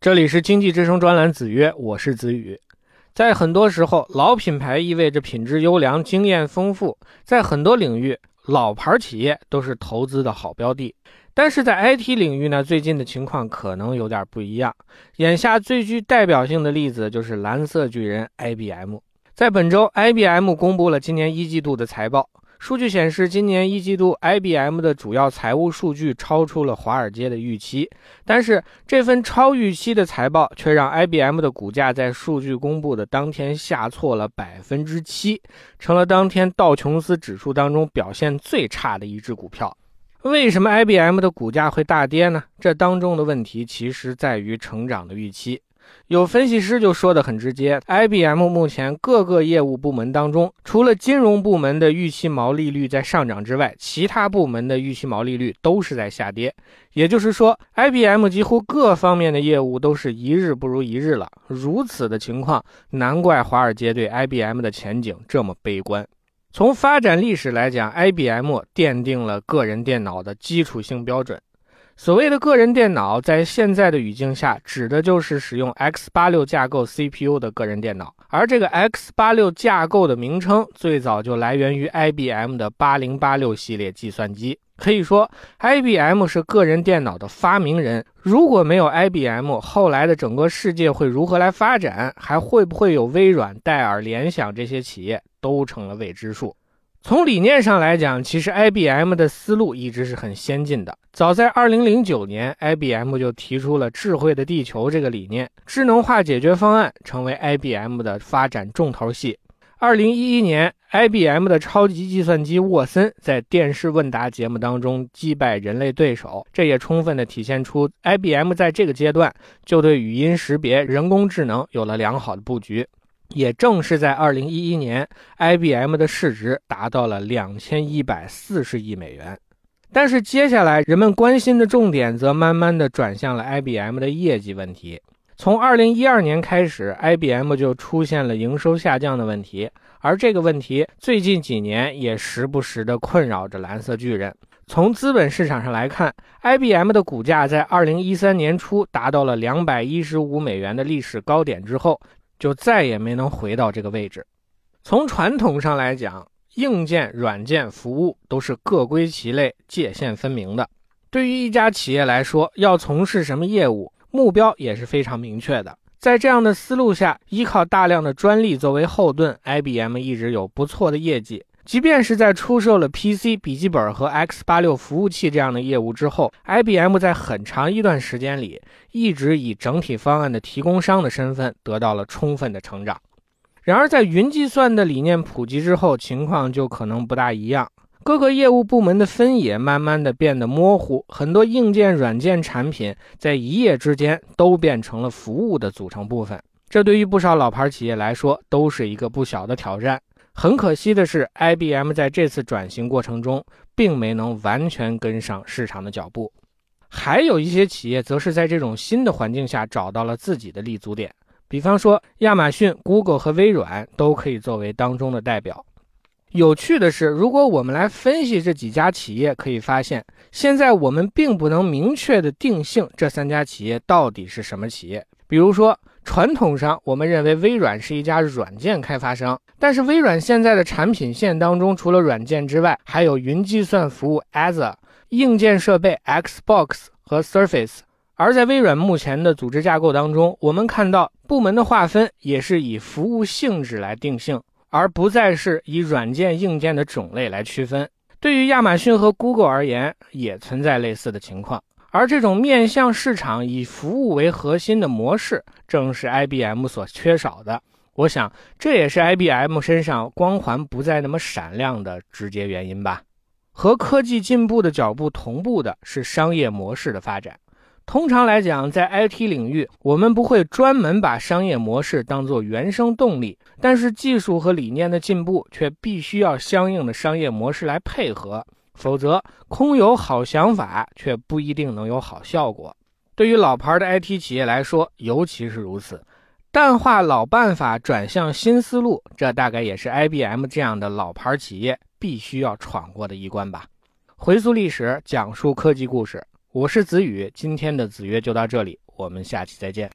这里是经济之声专栏子曰，我是子宇。在很多时候，老品牌意味着品质优良、经验丰富，在很多领域，老牌企业都是投资的好标的。但是在 IT 领域呢，最近的情况可能有点不一样。眼下最具代表性的例子就是蓝色巨人 IBM。在本周，IBM 公布了今年一季度的财报。数据显示，今年一季度 IBM 的主要财务数据超出了华尔街的预期。但是，这份超预期的财报却让 IBM 的股价在数据公布的当天下挫了百分之七，成了当天道琼斯指数当中表现最差的一只股票。为什么 IBM 的股价会大跌呢？这当中的问题其实在于成长的预期。有分析师就说得很直接，IBM 目前各个业务部门当中，除了金融部门的预期毛利率在上涨之外，其他部门的预期毛利率都是在下跌。也就是说，IBM 几乎各方面的业务都是一日不如一日了。如此的情况，难怪华尔街对 IBM 的前景这么悲观。从发展历史来讲，IBM 奠定了个人电脑的基础性标准。所谓的个人电脑，在现在的语境下，指的就是使用 x86 架构 CPU 的个人电脑。而这个 x86 架构的名称，最早就来源于 IBM 的8086系列计算机。可以说，IBM 是个人电脑的发明人。如果没有 IBM，后来的整个世界会如何来发展？还会不会有微软、戴尔、联想这些企业，都成了未知数。从理念上来讲，其实 IBM 的思路一直是很先进的。早在2009年，IBM 就提出了“智慧的地球”这个理念，智能化解决方案成为 IBM 的发展重头戏。2011年，IBM 的超级计算机沃森在电视问答节目当中击败人类对手，这也充分的体现出 IBM 在这个阶段就对语音识别、人工智能有了良好的布局。也正是在2011年，IBM 的市值达到了2140亿美元。但是接下来人们关心的重点则慢慢的转向了 IBM 的业绩问题。从2012年开始，IBM 就出现了营收下降的问题，而这个问题最近几年也时不时的困扰着蓝色巨人。从资本市场上来看，IBM 的股价在2013年初达到了215美元的历史高点之后，就再也没能回到这个位置。从传统上来讲，硬件、软件、服务都是各归其类、界限分明的。对于一家企业来说，要从事什么业务？目标也是非常明确的。在这样的思路下，依靠大量的专利作为后盾，IBM 一直有不错的业绩。即便是在出售了 PC、笔记本和 x86 服务器这样的业务之后，IBM 在很长一段时间里一直以整体方案的提供商的身份得到了充分的成长。然而，在云计算的理念普及之后，情况就可能不大一样。各个业务部门的分野慢慢的变得模糊，很多硬件、软件产品在一夜之间都变成了服务的组成部分，这对于不少老牌企业来说都是一个不小的挑战。很可惜的是，IBM 在这次转型过程中并没能完全跟上市场的脚步，还有一些企业则是在这种新的环境下找到了自己的立足点，比方说亚马逊、Google 和微软都可以作为当中的代表。有趣的是，如果我们来分析这几家企业，可以发现，现在我们并不能明确的定性这三家企业到底是什么企业。比如说，传统上我们认为微软是一家软件开发商，但是微软现在的产品线当中，除了软件之外，还有云计算服务 Azure、硬件设备 Xbox 和 Surface。而在微软目前的组织架构当中，我们看到部门的划分也是以服务性质来定性。而不再是以软件、硬件的种类来区分。对于亚马逊和 Google 而言，也存在类似的情况。而这种面向市场、以服务为核心的模式，正是 IBM 所缺少的。我想，这也是 IBM 身上光环不再那么闪亮的直接原因吧。和科技进步的脚步同步的是商业模式的发展。通常来讲，在 IT 领域，我们不会专门把商业模式当做原生动力，但是技术和理念的进步却必须要相应的商业模式来配合，否则空有好想法却不一定能有好效果。对于老牌的 IT 企业来说，尤其是如此。淡化老办法，转向新思路，这大概也是 IBM 这样的老牌企业必须要闯过的一关吧。回溯历史，讲述科技故事。我是子宇，今天的子曰就到这里，我们下期再见。